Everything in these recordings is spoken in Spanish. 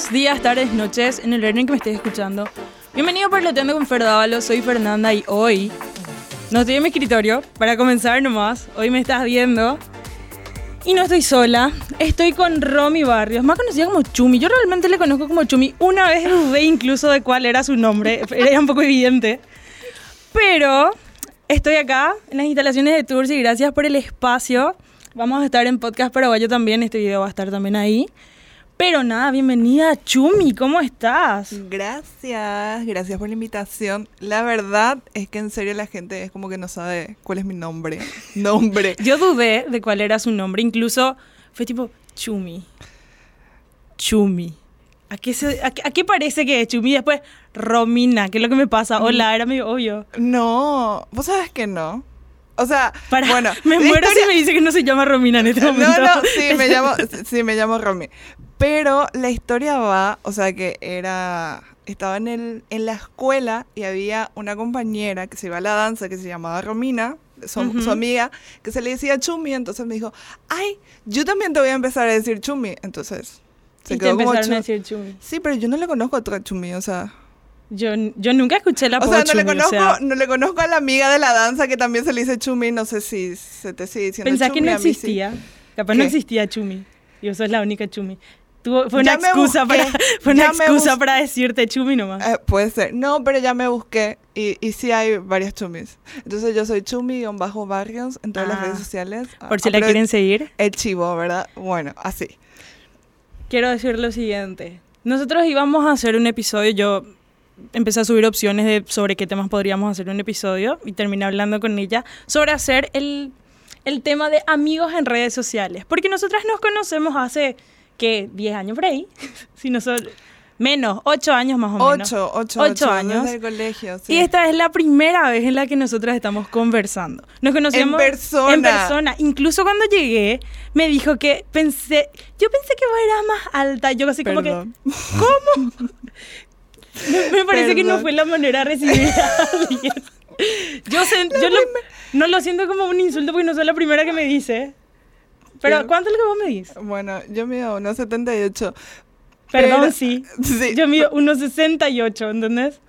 Buenos días, tardes, noches, en el horario en que me estés escuchando. Bienvenido a Parloteando con Ferdávalo, soy Fernanda y hoy no estoy en mi escritorio. Para comenzar nomás, hoy me estás viendo. Y no estoy sola, estoy con Romy Barrios, más conocida como Chumi. Yo realmente le conozco como Chumi. Una vez dudé incluso de cuál era su nombre, era un poco evidente. Pero estoy acá en las instalaciones de Tours y gracias por el espacio. Vamos a estar en Podcast Paraguayo también, este video va a estar también ahí. Pero nada, bienvenida Chumi, ¿cómo estás? Gracias, gracias por la invitación. La verdad es que en serio la gente es como que no sabe cuál es mi nombre. Nombre. Yo dudé de cuál era su nombre, incluso fue tipo Chumi. Chumi. ¿A qué, se, a, qué- a qué parece que es Chumi? Después Romina, ¿qué es lo que me pasa? Hola, era medio obvio. No, vos sabes que no. O sea, Para, bueno, me muero historia- si me dice que no se llama Romina en este No, momento. no, sí, me llamo, sí, me llamo Romy. Pero la historia va, o sea, que era, estaba en, el, en la escuela y había una compañera que se iba a la danza que se llamaba Romina, su, Ujú. su amiga, que se le decía Chumi, entonces me dijo, ay, yo también te voy a empezar a decir Chumi. Entonces, se y te quedó como empezaron a Chu- decir Chumi. Sí, pero yo no le conozco a otra Chumi, o sea... Yo, yo nunca escuché la O sea, no le, Chumi, conozco, o sea, no le conozco a la amiga de la danza que también se le dice Chumi, no sé si se te sigue diciendo pensás que Chumi, no a mí sí. existía. Capaz no ¿Qué? existía Chumi. Y vos sos la única Chumi. Tuvo, fue una excusa, para, fue una ya excusa para decirte Chumi nomás. Eh, puede ser. No, pero ya me busqué y, y sí hay varias chumis. Entonces yo soy chumi-barrios barrios en todas las Ah, redes sociales. Por si Ah, la quieren seguir. El chivo, ¿verdad? Bueno, así. Quiero decir lo siguiente. Nosotros íbamos a hacer un episodio, yo empecé a subir opciones de sobre qué temas podríamos hacer un episodio y terminé hablando con ella sobre hacer el, el tema de amigos en redes sociales. Porque nosotras nos conocemos hace, ¿qué? 10 años por ahí. si no son, menos, 8 años más o menos. Ocho, ocho, Ocho ocho, años. Desde el colegio, sí. Y esta es la primera vez en la que nosotras estamos conversando. Nos conocemos En persona. En persona. Incluso cuando llegué, me dijo que pensé, yo pensé que vos eras más alta. Yo así como que, Perdón. me, me parece que no fue la manera de recibir a alguien. Yo, sen- yo lo- no lo siento como un insulto porque no soy la primera que me dice. Pero, ¿cuánto es lo que vos me dices? Bueno, yo mido unos 78. Perdón, pero- sí. Sí. Yo mido unos 68, ¿entendés?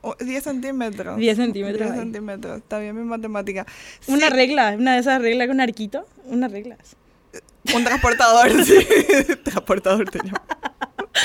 Oh, 10 centímetros. 10 centímetros 10 ahí. centímetros. Está bien mi matemática. una Sí, regla, una de esas reglas con arquito. Una regla. Un transportador, sí. transportador te llamo.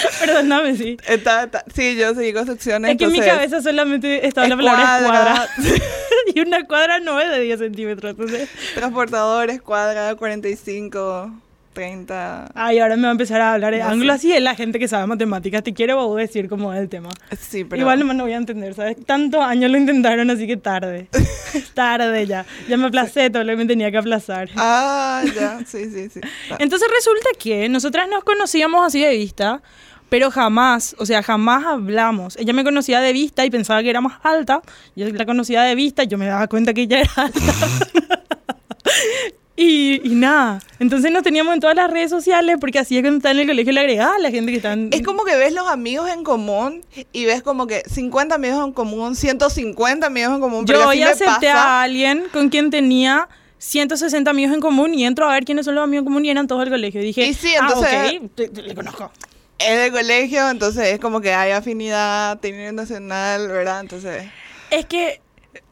Perdóname, sí. Está, está- Sí, yo seguí construcciones. Es que en mi entonces- cabeza solamente estaba la palabra escuadra. y una cuadra no es de 10 centímetros. Entonces, Transportadores, cuadra, 45, 30. ay, ahora me va a empezar a hablar No ángulo. Así es la gente que sabe matemáticas. Te quiere vos decir cómo es el tema. Sí, pero. Igual nomás no voy a entender, ¿sabes? Tantos años lo intentaron, así que tarde. tarde ya. Ya me aplacé todo lo que me tenía que aplazar. Ah, ya, sí, sí, sí. Entonces resulta que nosotras nos conocíamos así de vista, pero jamás, o sea, jamás hablamos. Ella me conocía de vista y pensaba que era más alta. Yo la conocía de vista y yo me daba cuenta que ella era alta. y, y nada. Entonces nos teníamos en todas las redes sociales porque así es cuando está en el colegio le agregaba a la gente que está en... Es como que ves los amigos en común y ves como que 50 amigos en común, 150 amigos en común. Yo hoy acepté pasa. a alguien con quien tenía 160 amigos en común y entro a ver quiénes son los amigos en común y eran todos del colegio. Y dije, Y sí, ah, entonces- ok, te- te- le conozco. Es de colegio, entonces es como que hay afinidad, técnico nacional, ¿verdad? Entonces. Es que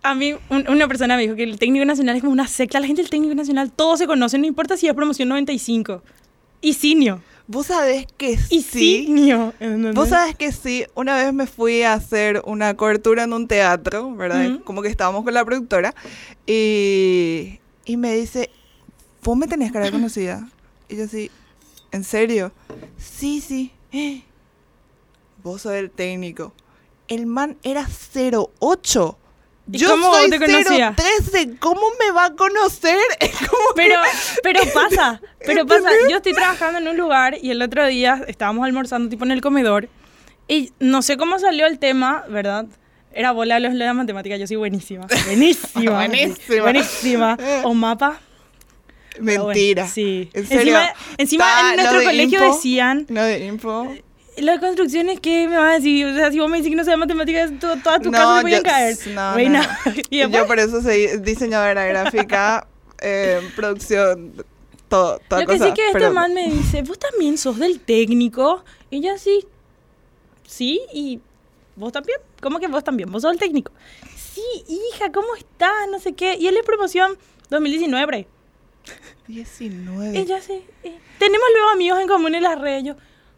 a mí un- una persona me dijo que el técnico nacional es como una secta. La gente del técnico nacional, todos se conocen, no importa si es promoción 95. Y Sinio. Vos sabés que Y sí. Sinio. Vos sabés que sí, una vez me fui a hacer una cobertura en un teatro, ¿verdad? Ujú. Como que estábamos con la productora y, y me dice, vos me tenés cara conocida. Y yo así, ¿en serio? Sí, sí. Vos sos el técnico. El man era 08. ¿Y Yo cómo soy te conocía? 013. ¿Cómo me va a conocer? Pero, pero pasa, pero pasa. Yo estoy trabajando en un lugar y el otro día estábamos almorzando tipo en el comedor y no sé cómo salió el tema, ¿verdad? Era bola de los de la matemática, yo soy buenísima. Buenísima. Buenísima. Buenísima. O mapa. Pero bueno, Mentira. sí. ¿En serio? Encima, encima en nuestro de colegio decían, No de info. las construcciones, ¿qué me vas a decir? O sea, si vos me decís que no sabes matemáticas, to- todas tus casas se pueden yo- caer. No, Reina. no. y yo por eso soy diseñadora gráfica, eh, producción, todo, toda lo que cosa. sí que este pero- man me dice, vos también sos del técnico. Y yo así, sí, y vos también. ¿Cómo que vos también? Vos sos el técnico. Sí, hija, ¿cómo estás? No sé qué. Y él es promoción 2019, por ahí. 19. Y yo eh, tenemos luego amigos en común en las redes. Yo,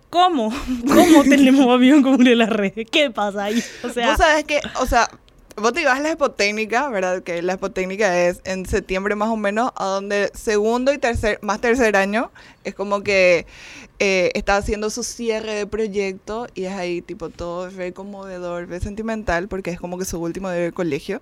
¿cómo? ¿Cómo tenemos amigos en común en las redes? ¿Qué pasa ahí? O sea, Vos sabés que, o sea, vos te ibas a la Expotécnica, ¿verdad? Que la Expotécnica es en septiembre más o menos, a donde segundo y tercer, más tercer año, es como que eh, está haciendo su cierre de proyecto y es ahí tipo todo re conmovedor, re sentimental, porque es como que su último día de colegio.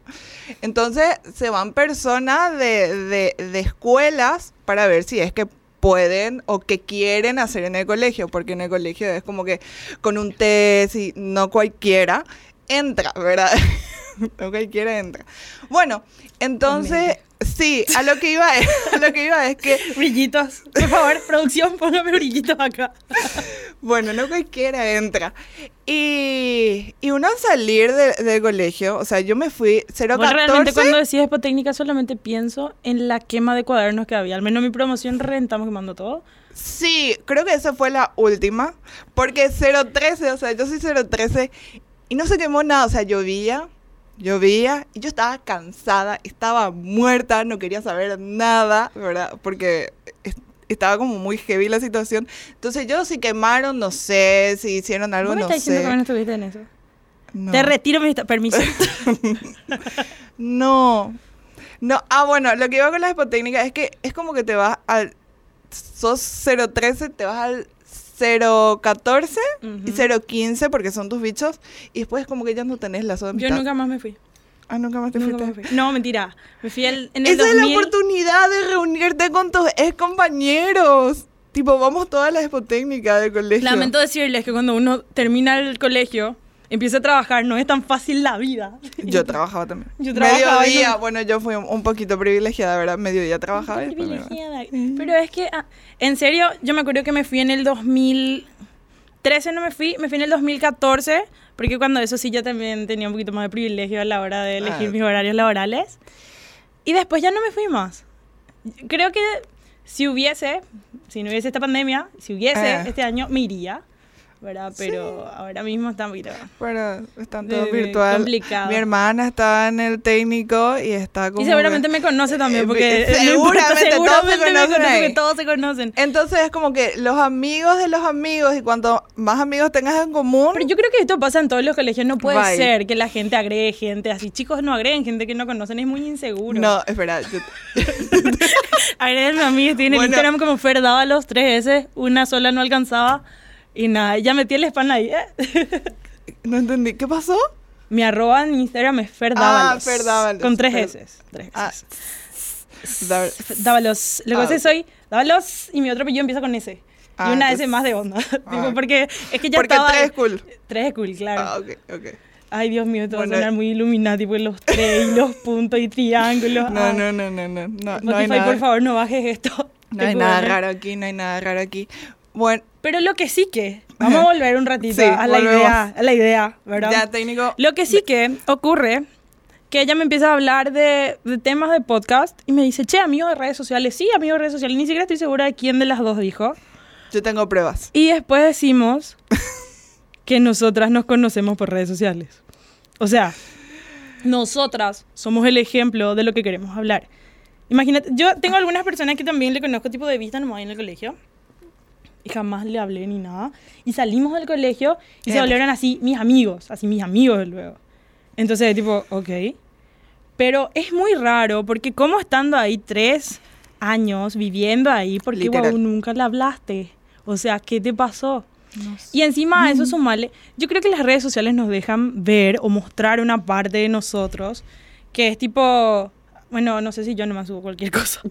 Entonces se van personas de, de, de escuelas para ver si es que pueden o que quieren hacer en el colegio, porque en el colegio es como que con un test y no cualquiera entra, ¿verdad? no cualquiera entra. Bueno, entonces, sí, a lo que iba es, a lo que iba es que, brillitos. Por favor, producción, póngame brillitos acá. bueno, no cualquiera entra. Y, y uno al salir de- del colegio, o sea, yo me fui 014. Bueno, realmente cuando decís técnica solamente pienso en la quema de cuadernos que había. Al menos mi promoción rentamos quemando todo. Sí, creo que esa fue la última. Porque 013, o sea, yo soy 013 y no se quemó nada. O sea, llovía, llovía y yo estaba cansada, estaba muerta, no quería saber nada, ¿verdad? Porque es- estaba como muy heavy la situación. Entonces, yo si quemaron, no sé, si hicieron algo, ¿Vos me no estás diciendo que no sé. estuviste en eso? No. Te retiro mi permiso. No. No, ah, bueno, lo que iba con la hipotécnica es que es como que te vas al. Sos 013, te vas al 014 y Ujú. 015 porque son tus bichos. Y después, como que ya no tenés lazo de Yo amistad. nunca más me fui. Ah, nunca más te Nunca fuiste. me fui. No, mentira. Me fui el- en el Esa es la 2000. oportunidad de reunirte con tus ex compañeros. Tipo, vamos todas las hipotécnicas del colegio. Lamento decirles que cuando uno termina el colegio, empieza a trabajar, no es tan fácil la vida. Yo trabajaba también. Yo trabajaba Mediodía, no- bueno, yo fui un, poquito privilegiada, ¿verdad? Mediodía trabajaba y me. Privilegiada. Pero es que, ah, en serio, yo me acuerdo que me fui en el 2013, no me fui, me fui en el 2014, porque cuando eso sí yo también tenía un poquito más de privilegio a la hora de elegir Ah. mis horarios laborales. Y después ya no me fui más. Creo que si hubiese, si no hubiese esta pandemia, si hubiese Ah. este año, me iría, ¿verdad? Pero ahora mismo está un poquito... Bueno, están De- todo virtual. complicado. Mi hermana está en el técnico y está como. Y seguramente que- me conoce también, Eh, porque... eh, no importa, seguramente todos se seguramente me conocen conoce, ahí. porque todos se conocen. Entonces es como que los amigos de los amigos y cuanto más amigos tengas en común. Pero yo creo que esto pasa en todos los colegios. No puede Bye. ser que la gente agregue gente así. Chicos, no agreguen gente que no conocen. Es muy inseguro. No, espera. yo- Agréguenme a mí. Estoy en el Bueno. Instagram como Fer los tres S. Una sola no alcanzaba. Y nada, ya metí el spam ahí. ¿eh? no entendí. ¿Qué pasó? Mi arroba en Instagram es Fer Ah, Dávalos. Fer Dávalos, Con tres Fer- S. Tres S. Ah, Dávalos. Lo que Ah, es que soy Dávalos y mi otro apellido empieza con S. Ah, y una S más de onda. Tipo, Ah. porque es que ya Porque estaba... tres es cool. Tres es cool, claro. Ah, ok, ok. Ay, Dios mío, va Bueno, a sonar muy iluminati, pues los tres y los puntos y triángulos. No, Ay, no, no, no, no. No, no Spotify, hay nada. por favor, no bajes esto. No hay Te nada raro aquí, no hay nada raro aquí. Bueno, Pero lo que sí que, vamos a volver un ratito Sí, a la volvemos. idea, a la idea, ¿verdad? ya técnico. Lo que sí que ocurre, que ella me empieza a hablar de, de temas de podcast y me dice, che, amigo de redes sociales, sí, amigo de redes sociales, ni siquiera estoy segura de quién de las dos dijo. Yo tengo pruebas. Y después decimos que nosotras nos conocemos por redes sociales. O sea, nosotras somos el ejemplo de lo que queremos hablar. Imagínate, yo tengo algunas personas que también le conozco tipo de vista nomás en el colegio. Y jamás le hablé ni nada. Y salimos del colegio y se volvieron así mis amigos, así mis amigos luego. Entonces, tipo, ok. Pero es muy raro porque como estando ahí tres años viviendo ahí, porque guau, nunca le hablaste. O sea, ¿qué te pasó? Y encima a eso sumarle, yo creo que las redes sociales nos dejan ver o mostrar una parte de nosotros que es tipo, bueno, no sé si yo no me subo cualquier cosa.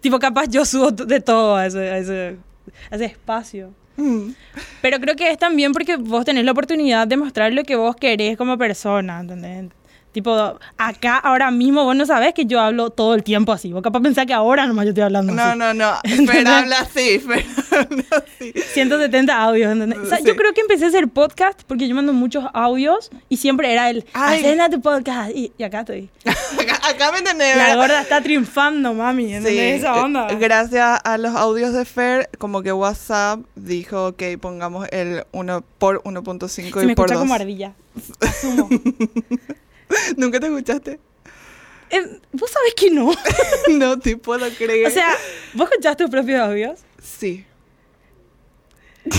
tipo, capaz yo subo de todo a ese, a ese, ese espacio. Mm. Pero creo que es también porque vos tenés la oportunidad de mostrar lo que vos querés como persona, ¿entendés? Tipo, acá ahora mismo vos no sabés que yo hablo todo el tiempo así. Vos capaz pensás que ahora nomás yo estoy hablando No, así. no, no. Pero habla así, pero habla así. 170 audios, ¿entendés? O sea, Sí. Yo creo que empecé a hacer podcast porque yo mando muchos audios y siempre era el, Ay. hacen a tu podcast. Y, y acá estoy. Acá, acá me entendés, La gorda está triunfando, mami, ¿entendés? Sí, Esa onda. eh, gracias a los audios de Fer, como que WhatsApp dijo, ok, pongamos el 1 por 1.5 Se me y por escucha 2. como ardilla. Asumo. ¿Nunca te escuchaste? Eh, Vos sabés que no. no te puedo creer. O sea, ¿vos escuchás tus propios audios? sí.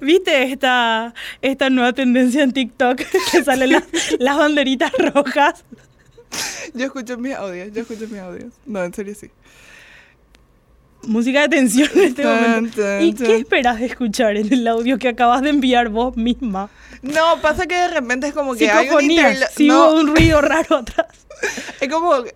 ¿Viste esta, esta nueva tendencia en TikTok que salen las, las banderitas rojas? Yo escucho mis audios, yo escucho mis audios. No, en serio sí. Música de tensión en este Tan, momento. tan, ¿Y tan. qué esperas de escuchar en el audio que acabas de enviar vos misma? No, pasa que de repente es como que hay un interlo- Si no, hubo un ruido raro atrás. es como que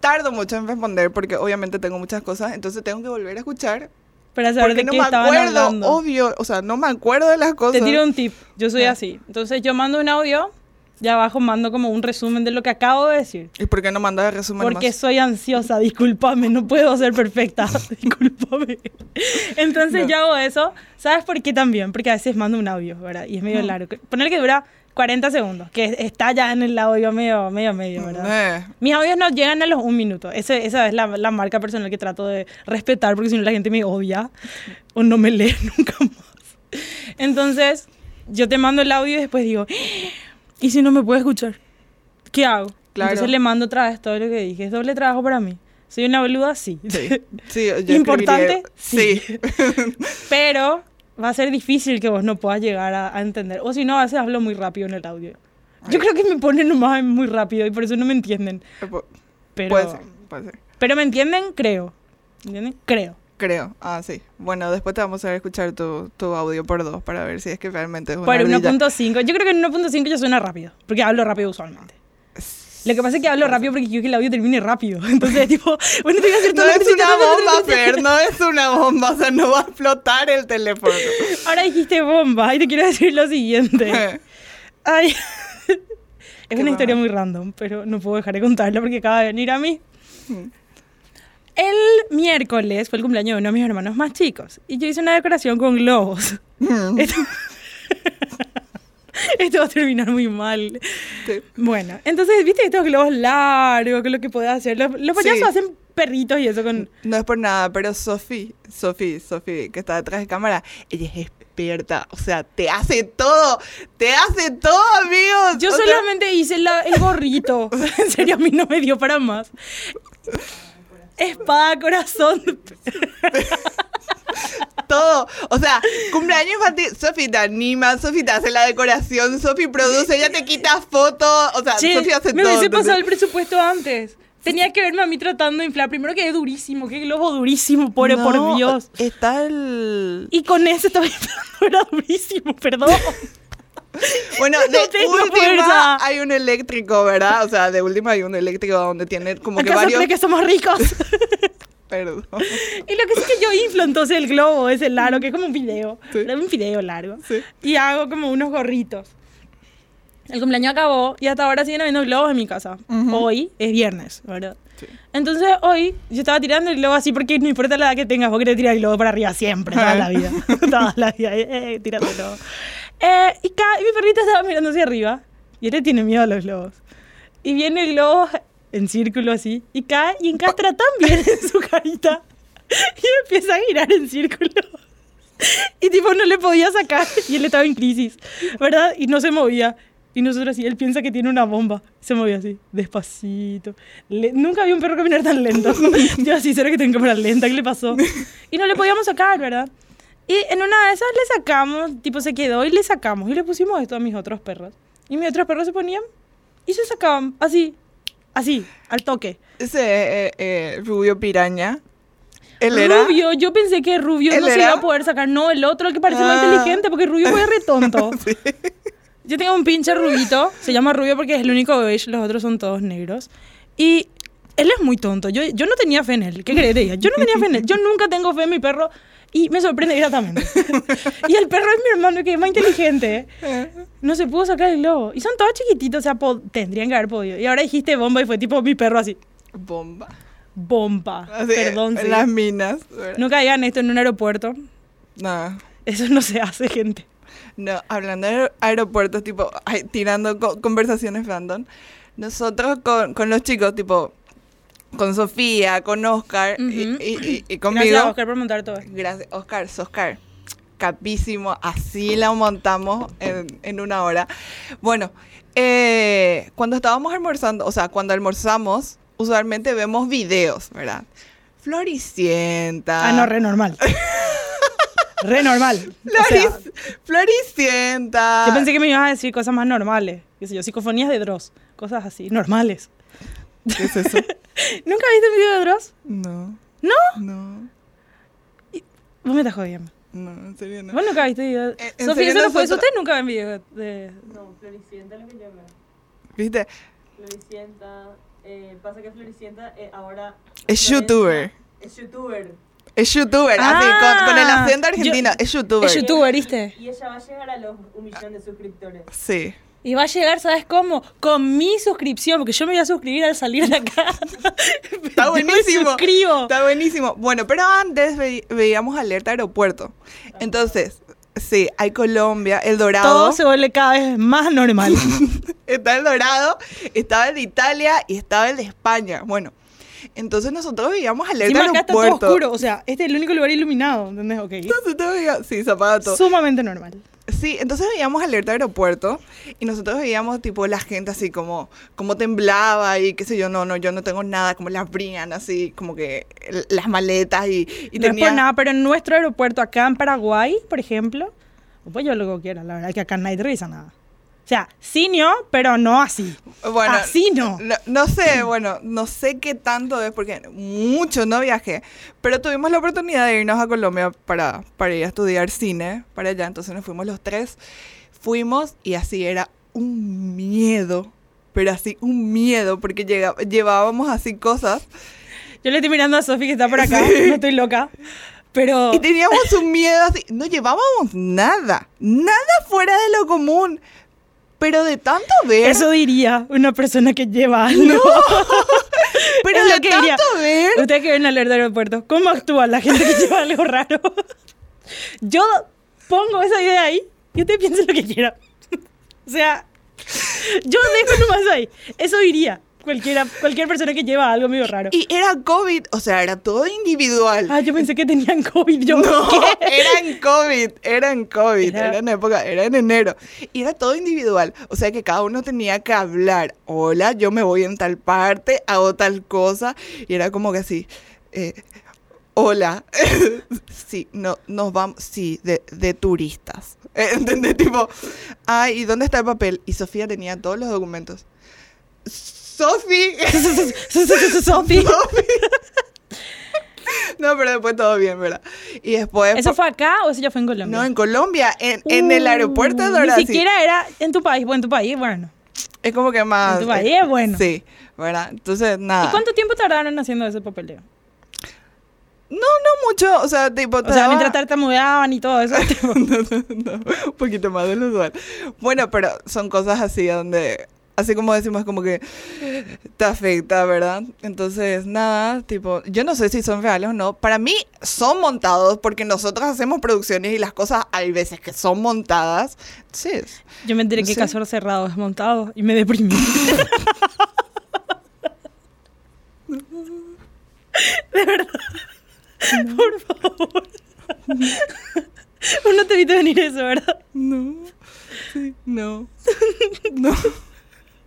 tardo mucho en responder porque obviamente tengo muchas cosas, entonces tengo que volver a escuchar Para saber porque de no qué me estaban acuerdo, hablando. obvio, o sea, no me acuerdo de las cosas. Te tiro un tip. Yo soy Ah. así. Entonces yo mando un audio y abajo mando como un resumen de lo que acabo de decir. ¿Y por qué no mandas el resumen Porque más? soy ansiosa, discúlpame, no puedo ser perfecta, discúlpame. Entonces No. yo hago eso, ¿sabes por qué también? Porque a veces mando un audio, ¿verdad? Y es medio Mm. largo. Poner que dura 40 segundos, que está ya en el audio medio, medio, medio, ¿verdad? Eh, Mis audios no llegan a los un minuto. Ese- esa es la, la marca personal que trato de respetar, porque si no la gente me odia o no me lee nunca más. Entonces, yo te mando el audio y después digo, ¿y si no me puede escuchar? ¿Qué hago? Claro. Entonces le mando otra vez todo lo que dije. ¿Es doble trabajo para mí? ¿Soy una boluda? Sí. sí, sí, yo ¿Importante? Sí. Pero va a ser difícil que vos no puedas llegar a, a entender. O si no, a veces hablo muy rápido en el audio. Yo creo que me ponen nomás muy rápido y por eso no me entienden. Pu- Pero, Puede ser, puede ser. pero me entienden, creo. ¿Entienden? Creo. Creo. Ah, sí. Bueno, después te vamos a escuchar tu, tu audio por dos para ver si es que realmente es una Por ardilla. 1.5. Yo creo que en 1.5 ya suena rápido. Porque hablo rápido usualmente. Lo que pasa es que hablo rápido porque quiero que el audio termine rápido. Entonces, tipo, bueno, te voy a hacer No todo que es una bomba, Fer, no es una bomba, o sea, no va a explotar el teléfono. Ahora dijiste bomba y te quiero decir lo siguiente. Ay. Es ¿Qué una historia muy random, pero no puedo dejar de contarla porque acaba de venir a mí. El miércoles fue el cumpleaños de uno de mis hermanos más chicos y yo hice una decoración con globos. Mm, Esto, Esto va a terminar muy mal. sí. Bueno, entonces, ¿viste estos globos largos? Que es lo que podés hacer. Los, los payasos Sí. hacen perritos y eso con... No es por nada, pero Sofi, Sofi, Sofi, que está detrás de cámara, ella es experta, o sea, te hace todo, te hace todo, amigos. Yo O sea, solamente hice la- el gorrito. en serio, a mí no me dio para más. Espada, corazón. todo, o sea, cumpleaños infantil, Sofi te anima, Sofi te hace la decoración, Sofi produce, ella te quita fotos, o sea, Sofi hace me todo. hubiese entonces- pasado el presupuesto antes. Tenía que verme a mí tratando de inflar. Primero que es durísimo, qué globo durísimo, por, por Dios. Está el... Y con ese estaba era durísimo, perdón. Bueno, No de tengo última fuerza. hay un eléctrico, ¿verdad? O sea, de última hay un eléctrico donde tiene como que ¿Acaso varios... que somos ricos? Perdón. y lo que sí que yo inflo entonces el globo, ese largo, que es como un video. Sí. Un video largo. Sí. Y hago como unos gorritos. El cumpleaños acabó y hasta ahora siguen habiendo globos en mi casa. Ujú. Hoy es viernes, ¿verdad? Sí. Entonces hoy yo estaba tirando el globo así porque no importa la edad que tengas, vos querés tirar el globo para arriba siempre, toda la vida. toda la vida, eh, eh, tirando el globo. Eh, y, y mi perrito estaba mirando hacia arriba y él le tiene miedo a los globos. Y viene el globo en círculo así y cae y encastra tan bien en su carita y empieza a girar en círculo. Y tipo no le podía sacar y él estaba en crisis, ¿verdad? Y no se movía. Y nosotros así, él piensa que tiene una bomba. Se movía así, despacito. Le- Nunca vi un perro caminar tan lento. Yo así, ¿será que tengo cámara lenta? ¿Qué le pasó? Y no le podíamos sacar, ¿verdad? Y en una de esas le sacamos, tipo se quedó y le sacamos. Y le pusimos esto a mis otros perros. Y mis otros perros se ponían y se sacaban, así, así, al toque. Ese eh, eh, rubio piraña. Él era. Rubio, yo pensé que Rubio ¿Él no se era? iba a poder sacar. No, el otro, el que parece más Ah. inteligente, porque Rubio fue re tonto. Sí. Yo tengo un pinche rubito, se llama Rubio porque es el único beige, los otros son todos negros. Y él es muy tonto. Yo, yo no tenía fe en él. ¿Qué que te diga? Yo no tenía fe en él. Yo nunca tengo fe en mi perro. Y me sorprende gratamente. y el perro es mi hermano, que es más inteligente. No se pudo sacar el globo. Y son todos chiquititos, o sea, tendrían que haber podido. Y ahora dijiste bomba y fue tipo mi perro así. Bomba. Bomba. Así, Perdón, en sí. las minas. ¿verdad? Nunca hagan esto en un aeropuerto. No. Eso no se hace, gente. No, hablando de aer- aeropuertos, tipo, ay, tirando co- conversaciones random, nosotros con, con los chicos, tipo, con Sofía, con Oscar y- y, y- y Gracias, conmigo. Oscar, por montar todo. Gracias, Oscar, Oscar. Capísimo, así la montamos en, en una hora. Bueno, eh, cuando estábamos almorzando, o sea, cuando almorzamos, usualmente vemos videos, ¿verdad? Floricienta. Ah, no, re normal. re normal. O sea, Floric- Floricienta. yo pensé que me ibas a decir cosas más normales. Qué sé yo, psicofonías de Dross. Cosas así, normales. ¿Qué es eso? ¿Nunca viste un video de Dross? No. ¿No? No. Vos me estás jodiendo. No, en serio no. Vos nunca viste video. Eh, en Sofía, serio, eso no fue. nosotros- Ustedes nunca ven video de. No, Floricienta es lo que yo veo. ¿Viste? Floricienta, eh, pasa que Floricienta eh, ahora... Es youtuber. Es youtuber. Es youtuber, así, con, con el Ah, acento yo- argentino. es youtuber. Es youtuber, ¿viste? Y ella va a llegar a los un millón de suscriptores. Sí. Y va a llegar, ¿sabes cómo? Con mi suscripción, porque yo me voy a suscribir al salir de acá. Está me buenísimo. suscribo. Está buenísimo. Bueno, pero antes ve- veíamos alerta aeropuerto. Entonces, sí, hay Colombia, El Dorado. Todo se vuelve cada vez más normal. Está el Dorado, estaba el de Italia y estaba el de España. Bueno, entonces nosotros veíamos alerta Encima acá está todo aeropuerto. oscuro. O sea, este es el único lugar iluminado, ¿entendés? Ok. Entonces todo sí, zapato. Sumamente normal. Sí, entonces veíamos alerta aeropuerto y nosotros veíamos tipo la gente así como, como temblaba y qué sé yo, no, no, yo no tengo nada, como las abrían así, como que las maletas y, y no es tenía- por nada, pero en nuestro aeropuerto acá en Paraguay, por ejemplo, pues yo lo que quiera, la verdad es que acá nadie revisa nada. O sea, sí, no, pero no así. Bueno, Así no. No, no sé, bueno, no sé qué tanto es porque mucho no viajé, pero tuvimos la oportunidad de irnos a Colombia para, para ir a estudiar cine para allá, entonces nos fuimos los tres, fuimos y así era un miedo, pero así un miedo porque llega- llevábamos así cosas Yo le estoy mirando a Sofi que está por acá, Sí. no estoy loca. Pero y teníamos un miedo así, no llevábamos nada, nada fuera de lo común, pero de tanto ver, eso diría una persona que lleva algo. pero es de lo que diría. tanto ver. Ustedes que ven de aeropuerto, ¿cómo actúa la gente que lleva algo raro? Yo pongo esa idea ahí y usted piense lo que quiera. O sea, yo dejo nomás ahí. Eso diría cualquiera, cualquier persona que lleva algo medio raro. Y era COVID, o sea, era todo individual. Ah, yo pensé que tenían COVID. Yo, No, ¿qué? era en COVID, era en COVID, Era- era... en época, era en enero. Y era todo individual. O sea que cada uno tenía que hablar. Hola, yo me voy en tal parte, hago tal cosa. Y era como que así. eh, hola. sí, no, nos vamos. Sí, de, de turistas. ¿Entendés? Tipo, ay, ¿y dónde está el papel? Y Sofía tenía todos los documentos. Sofi. Sofi. no, pero después todo bien, ¿verdad? Y después. ¿Eso fue acá o eso ya fue en Colombia? No, en Colombia, en, en el Uh, aeropuerto de Ni Dorado. sí. siquiera era en tu país. Bueno, en tu país, bueno. Es como que más. En tu país es bueno. Sí, ¿verdad? Entonces, nada. ¿Y cuánto tiempo tardaron haciendo ese papeleo? No, no mucho. O sea, tipo. O sea, daba- mientras tartamudeaban y todo eso. tipo, no, no, no, un poquito más de lo usual. Bueno, pero son cosas así donde. Así como decimos, como que te afecta, ¿verdad? Entonces, nada, tipo, yo no sé si son reales o no. Para mí son montados porque nosotros hacemos producciones y las cosas hay veces que son montadas. Entonces, Yo me enteré No que. Casor Cerrado es montado y me deprimí. De verdad. Por favor. Vos no te viste venir eso, ¿verdad? no, sí, no, no.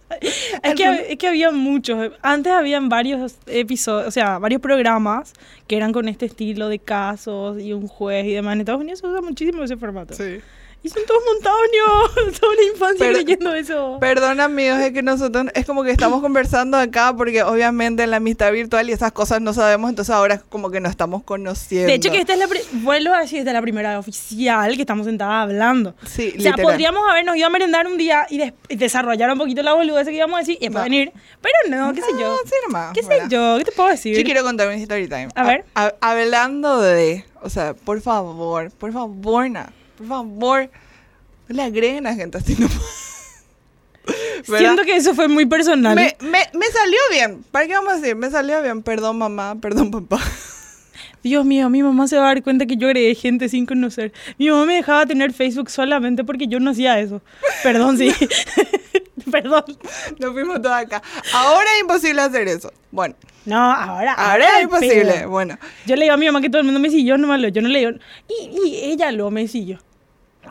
Es que, es que había muchos. Antes habían varios episodios, o sea, varios programas que eran con este estilo de casos y un juez y demás. En Estados Unidos se usa muchísimo ese formato. Sí. Y son todos montados, ¿no? Toda la infancia Pero- leyendo eso. Perdón amigos, es que nosotros es como que estamos conversando acá porque obviamente en la amistad virtual y esas cosas no sabemos, entonces ahora es como que nos estamos conociendo. De hecho, que esta es la. Vuelvo a decir, esta es la primera oficial que estamos sentadas hablando. Sí, O sea, literal. podríamos habernos ido a merendar un día y, des- desarrollar un poquito la boludez que íbamos a decir y después No. venir. Pero no, qué sé yo. Ah, sí nomás, ¿Qué sé ¿verdad? yo? ¿Qué te puedo decir? Yo quiero contar un story time. A ver. hablando de O sea, por favor, por favor, na, por favor. No le agreguen a gente así no. ¿Verdad? Siento que eso fue muy personal. Me, me, me salió bien. ¿Para qué vamos a decir? Me salió bien. Perdón, mamá. Perdón, papá. Dios mío, mi mamá se va a dar cuenta que yo agregué gente sin conocer. Mi mamá me dejaba tener Facebook solamente porque yo no hacía eso. Perdón, sí. Perdón. Nos fuimos todos acá. Ahora es imposible hacer eso. Bueno, No, ahora. ahora es imposible. pedo. Bueno, Yo le digo a mi mamá que todo el mundo me siguió, no malo. Yo no le digo. Y, y ella lo me siguió.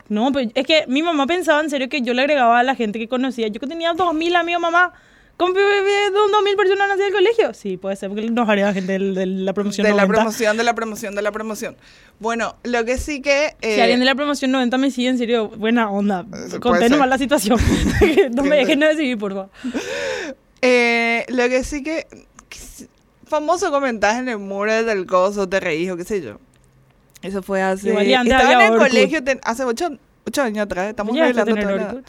No, pues es que mi mamá pensaba en serio que yo le agregaba a la gente que conocía. Yo que tenía 2.000 amigos, mamá. ¿Con 2.000 personas nací del colegio? Sí, puede ser, porque nos agrega gente de, la promoción de la 90. promoción, de la promoción, de la promoción. Bueno, lo que sí que. Si eh, alguien de la promoción 90 me sigue, en serio, buena onda. puede Conté nomás la situación. no me dejen de seguir, por favor. eh, lo que sí que. Famoso comentaje en el muro del coso, te reís o qué sé yo. Eso fue hace. Estaba en el Orkut. colegio ten- hace ocho, ocho años atrás. Estamos ¿Llegaste a revelando tener toda la-?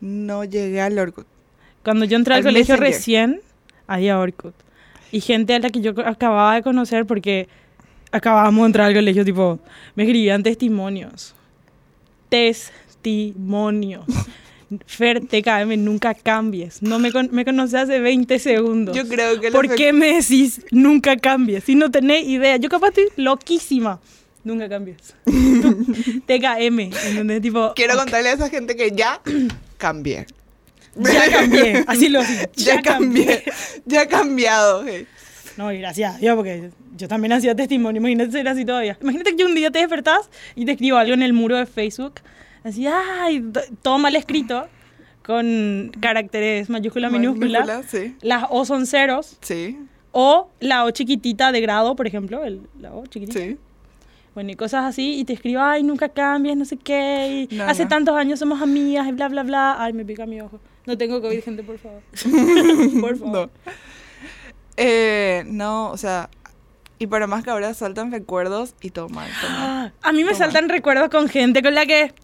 No llegué al Orkut. Cuando yo entré al, Al colegio Messenger. recién, había Orkut. Y gente a la que yo acababa de conocer porque acabábamos de entrar al colegio, tipo, me escribían testimonios. Testimonios. Fer, TKM, nunca cambies. No me, con- me conoces hace 20 segundos. Yo creo que ¿Por qué me decís nunca cambies? Si no tenés idea. Yo capaz estoy loquísima. Nunca cambies. TKM. ¿entendés? Tipo, Quiero ok, contarle a esa gente que ya cambié. Ya cambié. Así lo digo. Ya, cambié. Ya he cambiado. hey. No, y gracias a Dios, porque yo también hacía testimonio. Imagínate ser así todavía. Imagínate que un día te despertás y te escribo algo en el muro de Facebook. Así, ay, todo mal escrito, con caracteres mayúscula, minúscula. Minúscula, Sí. Las O son ceros. Sí. O la O chiquitita de grado, por ejemplo. El, la O chiquitita. Sí. Bueno, y cosas así. Y te escribo, ay, nunca cambies, no sé qué. y No, hace no. tantos años somos amigas y bla, bla, bla. Ay, me pica mi ojo. No tengo COVID, gente, por favor. por favor. No. Eh, no, o sea, y para más que ahora saltan recuerdos y todo mal, todo mal. A mí me saltan recuerdos con gente con la que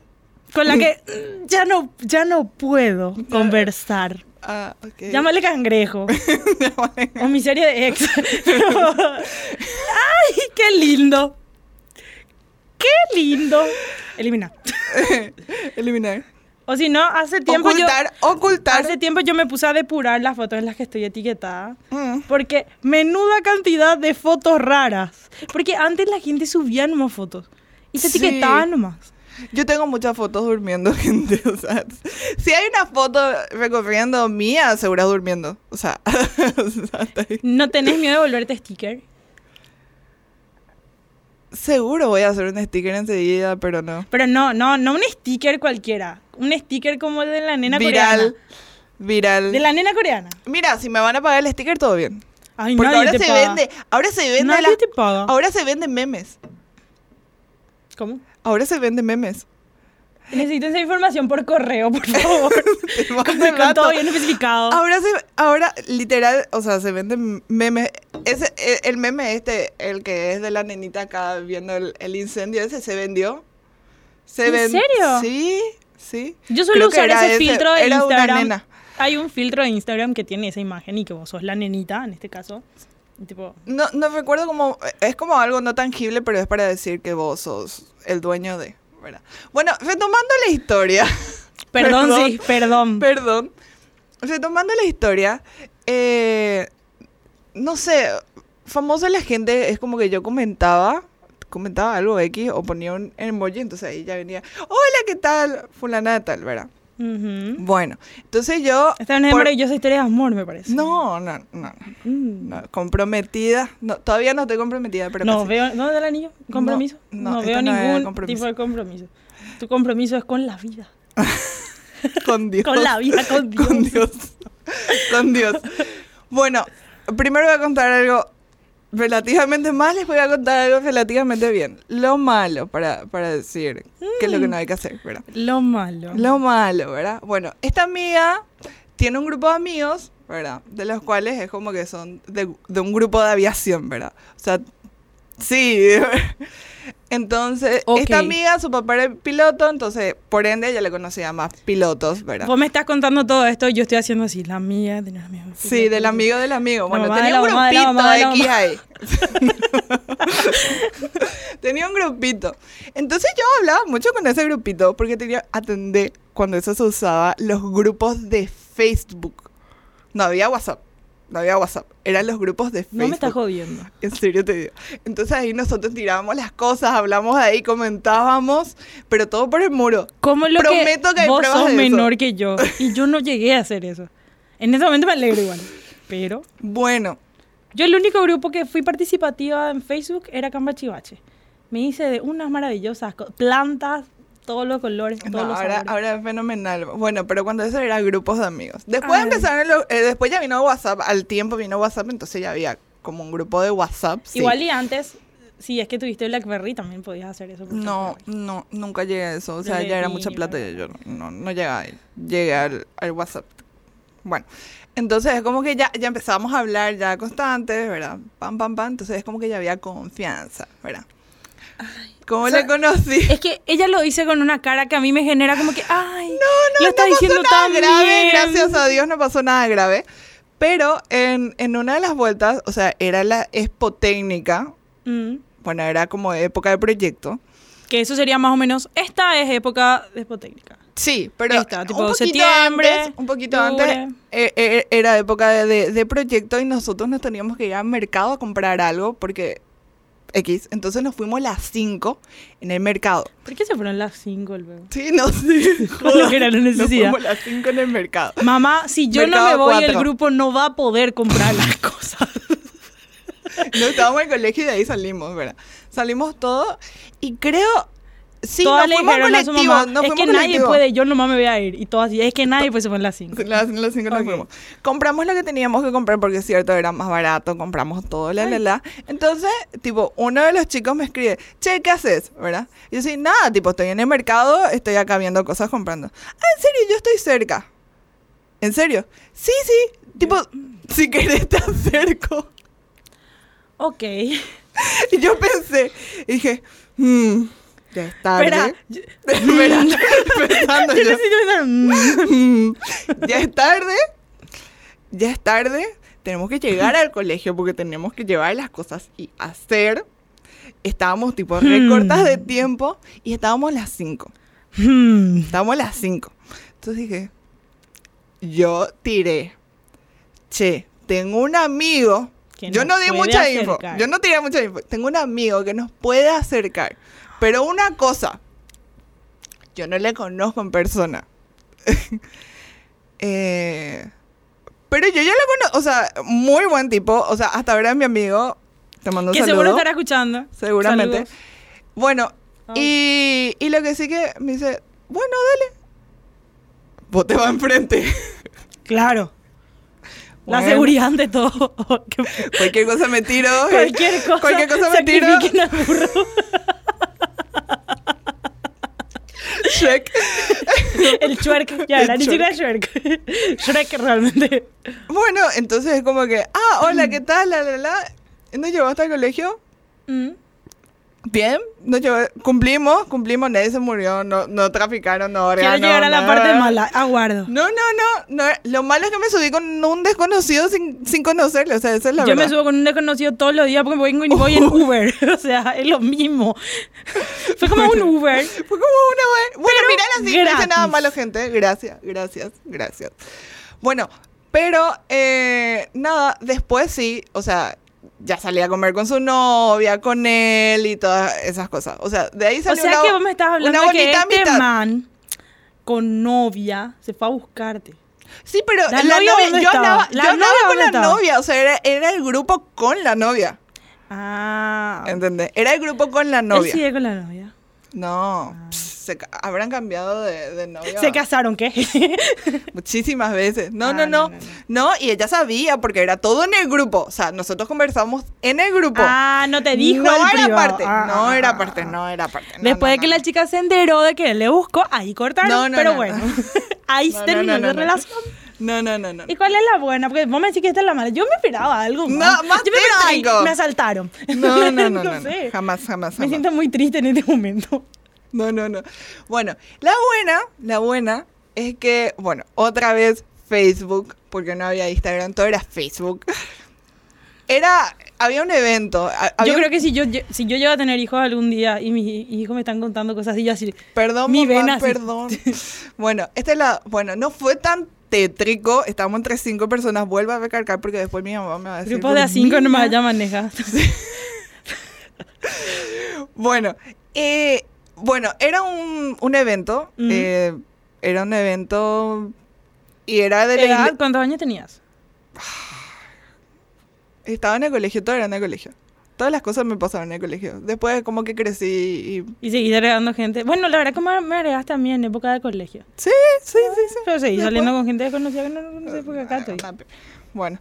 con la que ya no ya no puedo conversar. Ah. Llámale cangrejo o mi serie de ex. Pero- Ay, qué lindo. Qué lindo. Elimina. Eliminar. O si no, hace tiempo Ocultar, yo ocultar. hace tiempo yo me puse a depurar las fotos en las que estoy etiquetada. Mm. Porque menuda cantidad de fotos raras. Porque antes la gente subía nomás fotos. Y se Sí. etiquetaba nomás. Yo tengo muchas fotos durmiendo, gente. O sea, si hay una foto recorriendo mía, segura durmiendo. O sea, o sea. ¿No tenés miedo de volverte sticker? Seguro voy a hacer un sticker enseguida, pero no. Pero no, no, no un sticker cualquiera. Un sticker como el de la nena Viral. coreana. Viral. De la nena coreana. Mira, si me van a pagar el sticker, todo bien. Ay, Porque nadie ahora te se paga. vende, ahora se vende Nadie la- te paga. ahora se venden memes. ¿Cómo? Ahora se venden memes. Necesito esa información por correo, por favor. Con, con todo bien especificado. Ahora se, ahora literal, o sea, se venden memes. Ese, el, el meme este, el que es de la nenita acá viendo el, el incendio, ese se vendió. Se ¿En serio? Sí, sí. Yo suelo usar ese ese, filtro de era una Instagram. nena. Hay un filtro de Instagram que tiene esa imagen y que vos sos la nenita, en este caso. Tipo, No, no recuerdo cómo, es como algo no tangible, pero es para decir que vos sos el dueño de, ¿verdad? Bueno, retomando la historia. perdón, Perdón. sí, perdón. Perdón. Retomando la historia, eh, no sé, famosa la gente, es como que yo comentaba, comentaba algo X o ponía un emoji, entonces ahí ya venía, hola, ¿qué tal? Fulana de tal, ¿verdad? Bueno, entonces yo... Esta es una por- maravillosa historia de amor, me parece. No, no, no, Mm. no, comprometida, no, todavía no estoy comprometida, pero no casi. veo, ¿no del anillo? ¿Compromiso? No, No, no, veo ningún tipo de compromiso. Tu compromiso es con la vida. con Dios. Con la vida, con Dios. Con Dios. Con Dios. Bueno, primero voy a contar algo relativamente mal, les voy a contar algo relativamente bien. Lo malo, para, para decir qué es lo que no hay que hacer, ¿verdad? Lo malo. Lo malo, ¿verdad? Bueno, esta amiga tiene un grupo de amigos, ¿verdad? De los cuales es como que son de, de un grupo de aviación, ¿verdad? O sea, sí. Entonces, esta amiga, su papá era piloto, entonces, por ende, ella le conocía más pilotos, ¿verdad? Vos me estás contando todo esto, yo estoy haciendo así, la amiga de la amiga. Sí, del amigo del amigo. Bueno, tenía un grupito X ahí. tenía un grupito. Entonces yo hablaba mucho con ese grupito porque tenía, atendé cuando eso se usaba, los grupos de Facebook. No había WhatsApp. No había WhatsApp. Eran los grupos de Facebook. No me estás jodiendo. En serio te digo. Entonces ahí nosotros tirábamos las cosas, hablamos de ahí, comentábamos, pero todo por el muro. ¿Cómo lo Prometo que hay vos pruebas sos de eso. menor que yo y yo no llegué a hacer eso. En ese momento me alegro igual. Pero Bueno, yo el único grupo que fui participativa en Facebook era Cambachivache. Me hice de unas maravillosas plantas, todos los colores, todos no, los ahora, sabores. ahora es fenomenal. Bueno, pero cuando eso era grupos de amigos. Después Ay. empezaron, los- eh, después ya vino WhatsApp, al tiempo vino WhatsApp, entonces ya había como un grupo de WhatsApp. sí. Igual y antes, si es que tuviste BlackBerry, también podías hacer eso. No, no, nunca llegué a eso. O sea, ya era mucha plata y yo no, no llegaba ahí. Llegué al, al WhatsApp. Bueno, entonces es como que ya, ya empezábamos a hablar ya constantes, ¿verdad? Pam, pam, pam. Entonces es como que ya había confianza, ¿verdad? ¿Cómo o sea, le conocí? Es que ella lo dice con una cara que a mí me genera como que, ay, No, no, lo está no diciendo pasó nada tan grave, bien. gracias a Dios no pasó nada grave. Pero en, en una de las vueltas, o sea, era la expo técnica, Mm, bueno, era como época de proyecto. que eso sería más o menos, esta es época de técnica. Sí, pero Esta, tipo un poquito septiembre, antes, un poquito antes eh, eh, era época de, de- de proyecto y nosotros nos teníamos que ir al mercado a comprar algo porque X, entonces nos fuimos las 5 en el mercado. ¿Por qué se fueron las 5 luego? Sí, no sé. Lo que era la Nos necesidad. fuimos las 5 en el mercado. Mamá, si yo no me voy, el grupo no va a poder comprar las cosas. No estábamos en el colegio y de ahí salimos, ¿verdad? Salimos todos y creo sí, Todas nos le dijeron a su mamá, es que nadie puede, yo nomás me voy a ir. Y todas así, es que nadie pues se fue en las 5. Las, las cinco nos fuimos. Compramos lo que teníamos que comprar porque es cierto, era más barato, compramos todo, la, la, la. Entonces, tipo, uno de los chicos me escribe, che, ¿qué haces? ¿Verdad? Y yo sí, nada, tipo, estoy en el mercado, estoy acá viendo cosas comprando. Ah, ¿en serio? Yo estoy cerca. ¿En serio? Sí, sí. Tipo, si querés te acerco. Ok. Y yo pensé, y dije, hmm, ya es tarde. Espera. pensando yo ya es tarde, ya es tarde, tenemos que llegar al colegio porque tenemos que llevar las cosas y hacer. Estábamos tipo recortas de tiempo y estábamos las 5. Hmm. Estábamos las 5. Entonces dije, yo tiré, che, tengo un amigo. Que yo no di mucha info. Yo no tiré mucha info. Tengo un amigo que nos puede acercar. Pero una cosa, yo no le conozco en persona. Eh, pero yo ya lo conozco, o sea, muy buen tipo. O sea, hasta ahora es mi amigo. Te mando un Que saludo. seguro estará escuchando. Seguramente. Saludos. Bueno, Ah. y, y lo que sí que me dice, bueno, dale. Vos te vas enfrente. Claro. La seguridad ante todo. Cualquier cosa me tiro. Cualquier cosa. Cualquier cosa me tiro. Al. Shrek. El Shrek. Ya, El era ni siquiera Shrek. Shrek realmente. Bueno, entonces es como que, ah, hola, ¿qué tal? La, la, la. ¿Nos llevó hasta el colegio? Mm. Bien, nos llevó, cumplimos, cumplimos, nadie se murió, no, no traficaron, no Quiero llegar a la parte mala. Aguardo. No, no, no, no, lo malo es que me subí con un desconocido sin, sin conocerle, o sea, esa es la Yo verdad. me subo con un desconocido todos los días porque voy, en- voy en Uber. O sea, es lo mismo. Fue como un Uber. Fue como una buena... Bueno, mira así, no hice nada malo, gente. Gracias, gracias, gracias. Bueno, pero eh, nada, después sí, o sea, ya salí a comer con su novia, con él y todas esas cosas. O sea, de ahí O salió sea una, que vos me estás hablando de que bonita este amistad. man con novia se fue a buscarte. Sí, pero ¿La la, novia novia, yo andaba, ¿La yo andaba novia con la estaba? novia, o sea, era, era el grupo con la novia, Ah. ¿entendés? Era el grupo con la Él novia. sigue con la novia. No, pss, se habrán cambiado de, de novia. ¿Se casaron qué? Muchísimas veces. No, Ah, no, no, no, no, no. y ella sabía porque era todo en el grupo. O sea, nosotros conversamos en el grupo. ah, no te dijo no el era parte, Ah, no ah, era ah, parte, ah. no era parte. no, Después no, de que la chica se enteró de que él le buscó, ahí cortaron. No, no, pero no, bueno, no. ahí no, terminó la no. relación. No, no, no, no. ¿Y cuál es la buena? Porque vos me decís que esta es la mala. Yo me esperaba algo más. No, más Yo me me asaltaron. No, no, no, no, no. sé. Jamás, jamás, Me jamás. siento muy triste en este momento. No, no, no. Bueno, la buena, la buena es que, bueno, otra vez Facebook, porque no había Instagram, todo era Facebook. Era, había un evento. había Yo creo que si yo, si yo llego a tener hijos algún día y mis hi- hijos me están contando cosas así, yo así, Perdón, Mi mamá, vena perdón. bueno, esta es la, bueno, no fue tan tétrico, estábamos entre cinco personas, vuelvo a recargar porque después mi mamá me va a decir. grupos de a "Pero cinco nomás niña". ya maneja. Bueno, eh, bueno, era un, un evento, eh, era un evento y era de la ¿Edad? igle- ¿Cuántos años tenías? Estaba en el colegio, todo era en el colegio. Todas las cosas me pasaron en el colegio. Después como que crecí y... Y seguís agregando gente. Bueno, la verdad que me me agregaste a mí en época de colegio. Sí, sí, sí, sí. Pero seguí Después- saliendo con gente desconocida que no conocí porque acá estoy. Bueno,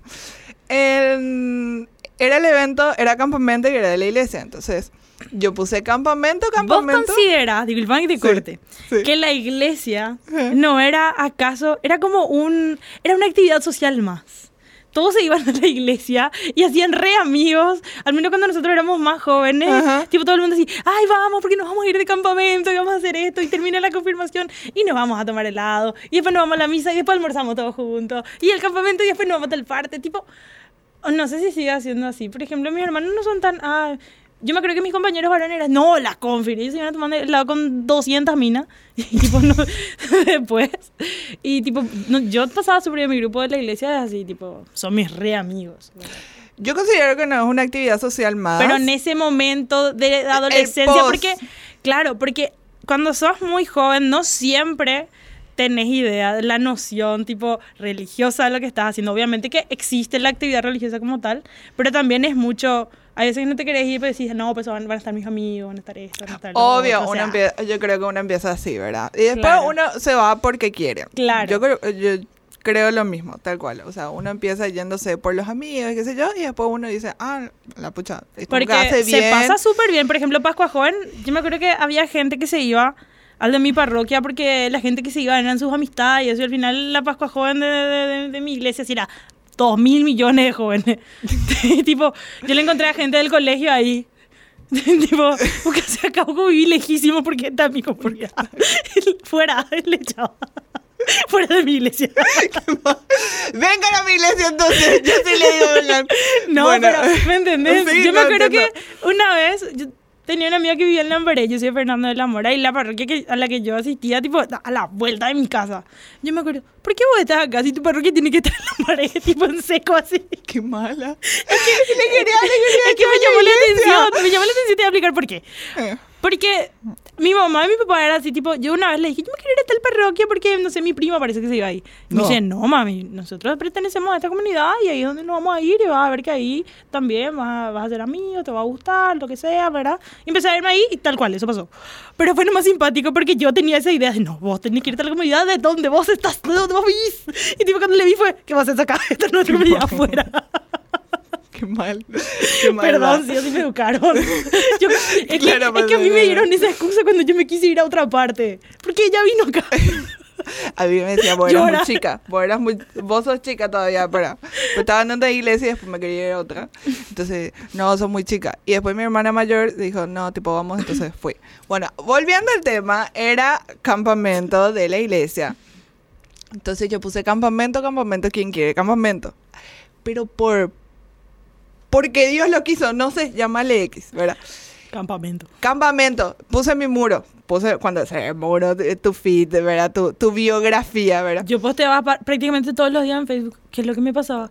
el- era el evento, era campamento y era de la iglesia. Entonces, yo puse campamento, ¿Vos campamento. considerás, disculpa que te Sí, corte, sí. que la iglesia no era acaso, era como un, era una actividad social más? Todos se iban a la iglesia y hacían re amigos, al menos cuando nosotros éramos más jóvenes, Ajá. tipo todo el mundo así, ay vamos porque nos vamos a ir de campamento y vamos a hacer esto y termina la confirmación y nos vamos a tomar helado y después nos vamos a la misa y después almorzamos todos juntos y el campamento y después nos vamos a tal parte, tipo, no sé si sigue siendo así. Por ejemplo, mis hermanos no son tan... ah, yo me acuerdo que mis compañeros varones eran, no, la confir. Ellos se iban a tomar helado con 200 minas. Y tipo, no, después. Y tipo, no, yo pasaba bien mi grupo de la iglesia, así, tipo, son mis re amigos. Yo considero que no es una actividad social más. Pero en ese momento de adolescencia, post. porque, claro, porque cuando sos muy joven, no siempre tenés idea de la noción tipo religiosa de lo que estás haciendo. Obviamente que existe la actividad religiosa como tal, pero también es mucho. Hay veces no te querés ir, pero decís, no, pues van, van a estar mis amigos, van a estar esto, van a estar lo Obvio, otro", o uno sea, empieza, yo creo que uno empieza así, ¿verdad? Y después Claro. uno se va porque quiere. Claro. Yo creo, yo creo lo mismo, tal cual. O sea, uno empieza yéndose por los amigos, qué sé yo, y después uno dice, ah, la pucha, es como que Porque hace bien. se pasa súper bien. Por ejemplo, Pascua Joven, yo me acuerdo que había gente que se iba al de mi parroquia porque la gente que se iba eran sus amistades y eso, y al final la Pascua Joven de, de- de- de mi iglesia era dos mil millones de jóvenes. Tipo, yo le encontré a gente del colegio ahí. tipo, porque se acabó viví lejísimo porque está mi comunidad. Fuera, le echaba. Fuera de mi iglesia. Vengan a mi iglesia entonces, yo sí le digo. No, Bueno, pero ¿me entendés? sí, yo me acuerdo entiendo. que una vez yo tenía una amiga que vivía en Lambaré, yo soy Fernando de la Mora, y la parroquia que, a la que yo asistía, tipo, a la vuelta de mi casa. Yo me acuerdo, ¿por qué vos estás acá si tu parroquia tiene que estar en Lambaré, tipo en seco así? Qué mala. Es que, es que me llamó la atención, me llamó la atención, te voy a explicar por qué. Eh, Porque mi mamá y mi papá eran así, tipo, yo una vez le dije, yo me quiero ir a tal parroquia porque, no sé, mi prima parece que se iba ahí. Y me No. dice, no, mami, nosotros pertenecemos a esta comunidad y ahí es donde nos vamos a ir y vas a ver que ahí también vas a, vas a ser amigo, te va a gustar, lo que sea, ¿verdad? Y empecé a irme ahí y tal cual, eso pasó. Pero fue lo más simpático porque yo tenía esa idea de, no, vos tenés que irte a la comunidad de donde vos estás, de donde vos vivís. Y tipo, cuando le vi fue, ¿qué vas a hacer acá? Esta es nuestra comunidad afuera. Qué mal. Qué mala. Perdón si así me educaron. Yo- es, que, Claro, es que a mí pues, me eh. dieron esa excusa cuando yo me quise ir a otra parte. Porque ella vino acá. A mí me decía, vos eras muy chica, vos, eras muy, vos sos chica todavía, pero estaba en otra iglesia y después me quería ir a otra. Entonces, no, sos muy chica. Y después mi hermana mayor dijo, no, tipo, vamos, entonces fui. Bueno, volviendo al tema, era campamento de la iglesia. Entonces yo puse campamento, campamento, ¿quién quiere? Campamento. Pero por... Porque Dios lo quiso, no sé, llámale X, ¿verdad? Campamento. Campamento, puse mi muro, puse cuando se muro, de tu feed, ¿verdad? Tu, tu biografía, ¿verdad? Yo posteaba prácticamente todos los días en Facebook. ¿Qué es lo que me pasaba?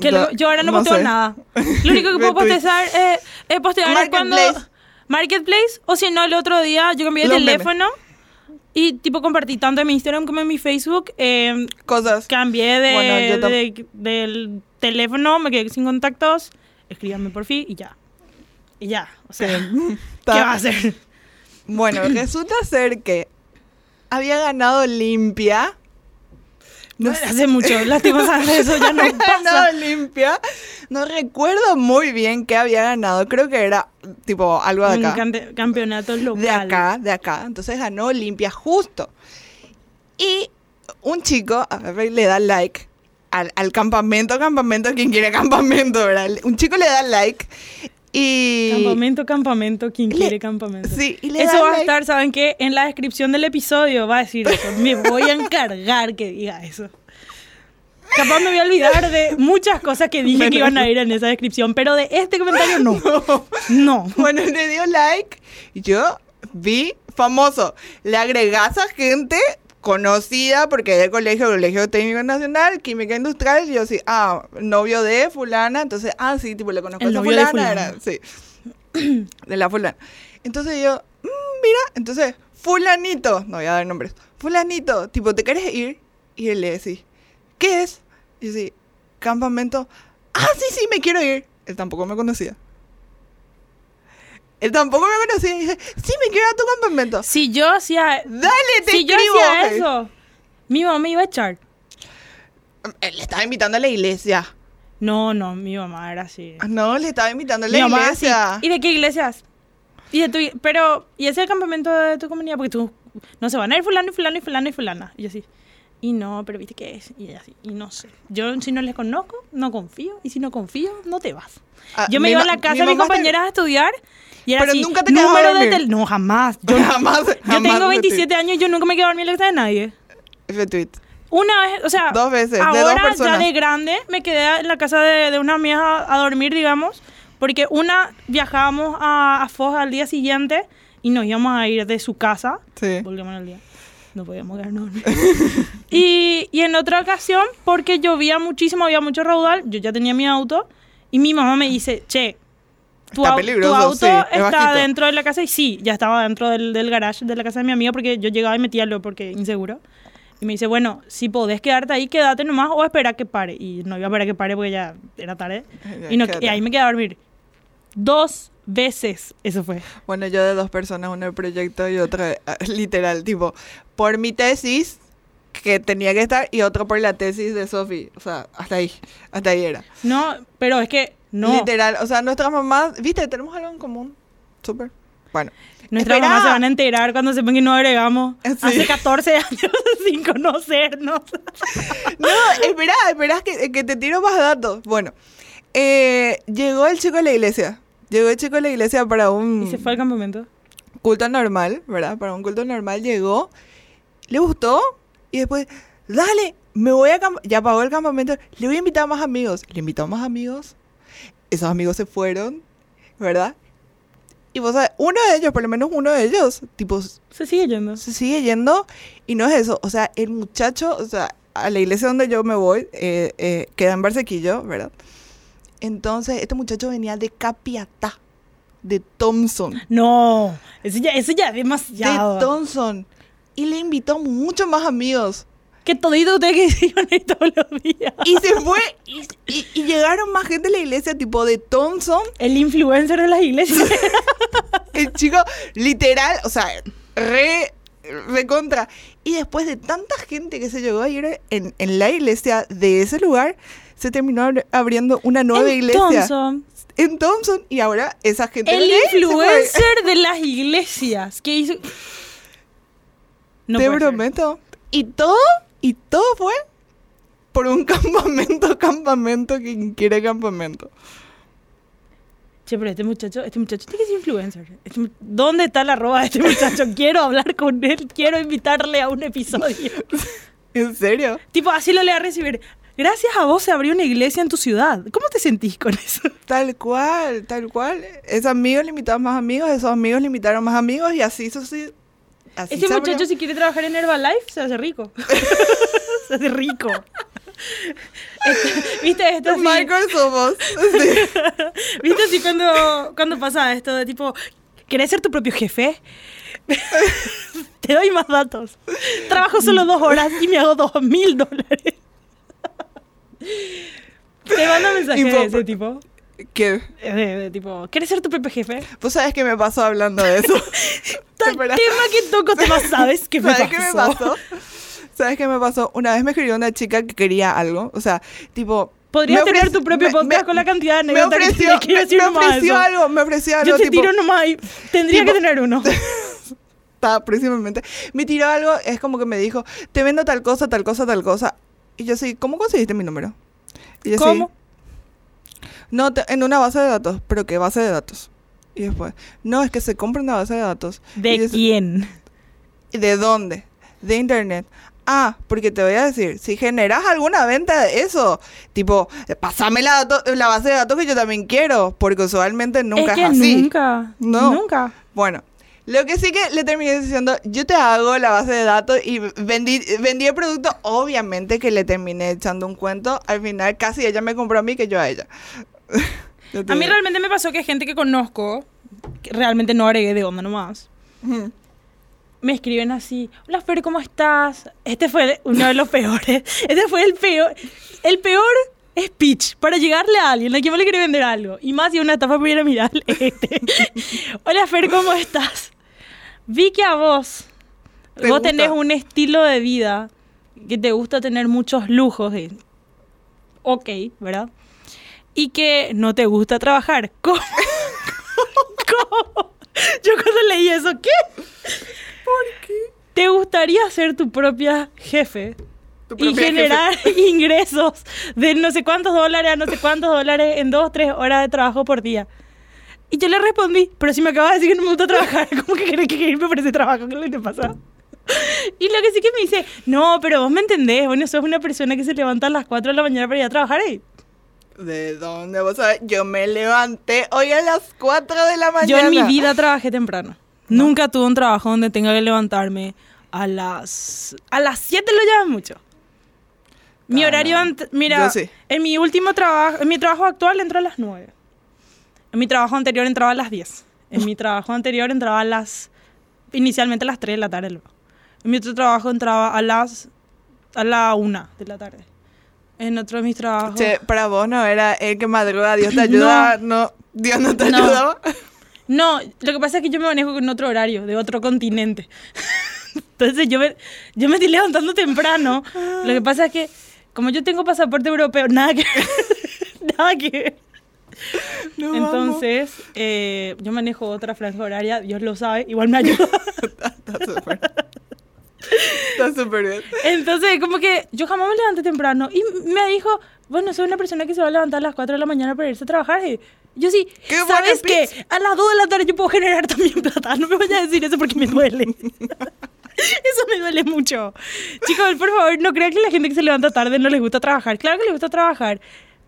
Que lo- yo ahora no, no posteo sé. nada. Lo único que puedo postear eh, es postear cuando... Marketplace. O si no, el otro día yo cambié de Los memes. teléfono. Y tipo compartí tanto en mi Instagram como en mi Facebook. eh, Cosas. cambié de, Bueno, de- del teléfono, me quedé sin contactos. Escríbanme por fin y ya. Y ya. O sea, ¿qué va a hacer? Bueno, resulta ser que había ganado limpia. No hace mucho, lastimosamente eso ya no pasa. ganado limpia. No recuerdo muy bien qué había ganado. Creo que era tipo algo de Un acá. cante- campeonato local. De acá, de acá. Entonces ganó limpia justo. Y un chico a ver, le da like al, al campamento, campamento, quien quiere campamento, ¿verdad? Un chico le da like y... Campamento, campamento, quien Le- quiere campamento. Sí, y le Eso va a estar, ¿saben qué? En la descripción del episodio va a decir eso. Me voy a encargar que diga eso. Capaz me voy a olvidar de muchas cosas que dije que iban a ir en esa descripción, pero de este comentario no. No. Bueno, le dio like. y Yo vi famoso. Le agregás a gente conocida porque del colegio, Colegio Técnico Nacional, Química Industrial. Y yo sí, ah, novio de fulana. Entonces, ah, sí, tipo, le conozco El a esa de fulana. Era, sí. de la fulana. Entonces yo, "Mm, mira, entonces, fulanito, no voy a dar nombres, fulanito, tipo, ¿te quieres ir? Y él le decía, ¿qué es? Y yo sí, campamento. Ah, sí, sí, me quiero ir. Él tampoco me conocía. Él tampoco me conocía. Y dije, sí, me quiero ir a tu campamento. Si yo hacía, Dale, te si yo escribo. hacía eso, mi mamá me iba a echar. Él le estaba invitando a la iglesia. No, no, mi mamá era así. Ah, No, le estaba invitando a la Mi mamá así. iglesia. ¿Y de qué iglesias? Y de tu, pero, ¿y ese es el campamento de tu comunidad? Porque tú, no se van a ir fulano y fulano y fulano y fulana. Y yo así, y no, pero ¿viste qué es? Y ella así, y no sé. Yo si no les conozco, no confío. Y si no confío, no te vas. Ah, yo me mi iba a ma- la casa mi de mis mamá te- compañeras a estudiar y era Pero así, nunca te quedabas a de dormir. No, jamás. Yo, jamás, yo jamás tengo me 27 años y yo nunca me quedo a dormir en la casa de nadie. F tweet. Una vez, o sea, Dos veces, de dos ahora ya personas. de grande me quedé en la casa de, de una amiga a, a dormir, digamos, porque una viajábamos a, a Foz al día siguiente y nos íbamos a ir de su casa, Sí. volvíamos al día, no podíamos quedarnos y, y en otra ocasión, porque llovía muchísimo, había mucho raudal, yo ya tenía mi auto y mi mamá me dice, che, tu, Está au- tu auto sí, es está bajito. dentro de la casa y sí, ya estaba dentro del, del garage de la casa de mi amigo porque yo llegaba y metía lo porque inseguro. Y me dice, bueno, si podés quedarte ahí, quédate nomás o espera que pare. Y no iba a esperar que pare porque ya era tarde. Ya, Y, no, y ahí me quedé a dormir. Dos veces, eso fue. Bueno, yo de dos personas, una de proyecto y otra ah, literal, tipo, por mi tesis que tenía que estar y otro por la tesis de Sofi. O sea, hasta ahí, hasta ahí era. No, pero es que no. Literal, o sea, nuestras mamás, viste, tenemos algo en común. Súper. Bueno. Nuestras mamás se van a enterar cuando sepan que no agregamos Sí. hace 14 años sin conocernos. No, espera, espera que, que te tiro más datos. Bueno, eh, llegó el chico a la iglesia. Llegó el chico a la iglesia para un Y se fue al campamento. culto normal, ¿verdad? Para un culto normal llegó, le gustó y después, dale, me voy a... Ya pagó el campamento, le voy a invitar a más amigos. Le invitó a más amigos. Esos amigos se fueron, ¿verdad? Y vos sabés, uno de ellos, por lo menos uno de ellos, tipo, Se sigue yendo. se sigue yendo y no es eso. O sea, el muchacho, o sea, a la iglesia donde yo me voy, eh, eh, queda en Barsequillo, ¿verdad? Entonces, este muchacho venía de Capiatá, de Thompson. No, eso ya, eso ya es demasiado. De Thompson. Y le invitó muchos más amigos. Que todito ustedes que iban a ir todos los días. Y se fue. Y, y- y llegaron más gente a la iglesia, tipo de Thompson. El influencer de las iglesias. El chico, literal, o sea, re, re contra. Y después de tanta gente que se llegó a ir en, en la iglesia de ese lugar, se terminó abri- abriendo una nueva iglesia Thompson, en Thompson. Y ahora esa gente. el influencer de las iglesias. que hizo? No Te ser. prometo. Y todo, y todo fue por un campamento, campamento, quien quiere campamento. Che, pero este muchacho, este muchacho tiene que ser influencer. Este ¿Dónde está la arroba de este muchacho? Quiero hablar con él, quiero invitarle a un episodio. ¿En serio? tipo, así lo le va a recibir. Gracias a vos se abrió una iglesia en tu ciudad. ¿Cómo te sentís con eso? Tal cual, tal cual. Esos amigos le invitaron más amigos, esos amigos le invitaron más amigos y así sucedió. Así Este se abrió. muchacho si quiere trabajar en Herbalife se hace rico. se hace rico. Este, ¿Viste esto? así? Michael somos. Sí. ¿Viste así cuando, cuando pasa esto de tipo, ¿querés ser tu propio jefe? Te doy más datos. Trabajo solo dos horas y me hago dos mil dólares. Te mando mensaje Info- de ese tipo. ¿Qué? De, de tipo, ¿querés ser tu propio jefe? ¿Vos sabés qué me pasó hablando de eso? Tal tema que toco temas, ¿sabes qué me ¿Sabes pasó? qué me pasó? ¿Sabes qué me pasó? Una vez me escribió una chica que quería algo. O sea, tipo. Podrías tener tu propio podcast me- con la cantidad de Me anécdotas que te quiero decir me ofreció algo, me ofreció algo. Yo te tipo, tiro nomás ahí. Tendría tipo- que tener uno. Estaba próximamente. Me tiró algo, es como que me dijo, te vendo tal cosa, tal cosa, tal cosa. Y yo sí, ¿cómo conseguiste mi número? Y yo, sí, ¿Cómo? No, te- en una base de datos. ¿Pero qué base de datos? Y después, no, es que se compra una base de datos. Y ¿De sí, quién? ¿De dónde? De internet. Ah, porque te voy a decir, si generas alguna venta de eso, tipo, pasame la, base de datos que yo también quiero, porque usualmente nunca es, que así. nunca. No. Nunca. Bueno, lo que sí que le terminé diciendo, yo te hago la base de datos y vendí, vendí el producto, obviamente que le terminé echando un cuento, al final casi ella me compró a mí que yo a ella. A mí realmente me pasó que gente que conozco, que realmente no agregué de onda nomás, me escriben así, hola Fer, ¿cómo estás? Este fue uno de los peores. Este fue el peor, el peor speech para llegarle a alguien a quien le quiere vender algo. Y más si una estafa piramidal. Este. hola Fer, ¿cómo estás? Vi que a vos, ¿Te vos gusta? tenés un estilo de vida que te gusta tener muchos lujos. eh. Ok, ¿verdad? Y que no te gusta trabajar. ¿Cómo? ¿Cómo? Yo cuando leí eso, ¿qué? ¿Por qué? ¿Te gustaría ser tu propia jefe? Tu y propia generar ingresos de no sé cuántos dólares a no sé cuántos dólares en dos, tres horas de trabajo por día. Y yo le respondí, pero si me acabas de decir que no me gusta trabajar, ¿cómo que querés que irme por ese trabajo? ¿Qué es lo que te pasa? Y lo que sí que me dice, no, pero vos me entendés, bueno, sos una persona que se levanta a las 4 de la mañana para ir a trabajar ¿eh? ¿De dónde vos sabés? Yo me levanté hoy a las 4 de la mañana. Yo en mi vida trabajé temprano. Nunca tuve un trabajo donde tenga que levantarme a las... A las 7 lo llaman mucho. Mi Ah, horario, no. mira, sí. en mi último trabajo, en mi trabajo actual entro a las 9. En mi trabajo anterior entraba a las 10. En mi trabajo anterior entraba a las, inicialmente a las 3 de la tarde. luego. En mi otro trabajo entraba a las, a la 1 de la tarde. En otro de mis trabajos... Che, para vos no era el que madruga, Dios te ayuda, no, Dios no te No. ayudaba. No, lo que pasa es que yo me manejo con otro horario, de otro continente. Entonces yo me, yo me estoy levantando temprano. Lo que pasa es que, como yo tengo pasaporte europeo, nada que ver. nada que ver. No, vamos. Entonces, eh, yo manejo otra franja horaria, Dios lo sabe, igual me ayuda. Está súper. Bien. Entonces, como que yo jamás me levanté temprano. Y me dijo, bueno, soy una persona que se va a levantar a las 4 de la mañana para irse a trabajar. Y yo sí, ¡Qué ¿sabes qué? A las 2 de la tarde yo puedo generar también plata. No me vayas a decir eso porque me duele. Eso me duele mucho. Chicos, por favor, no crean que la gente que se levanta tarde no les gusta trabajar. Claro que les gusta trabajar.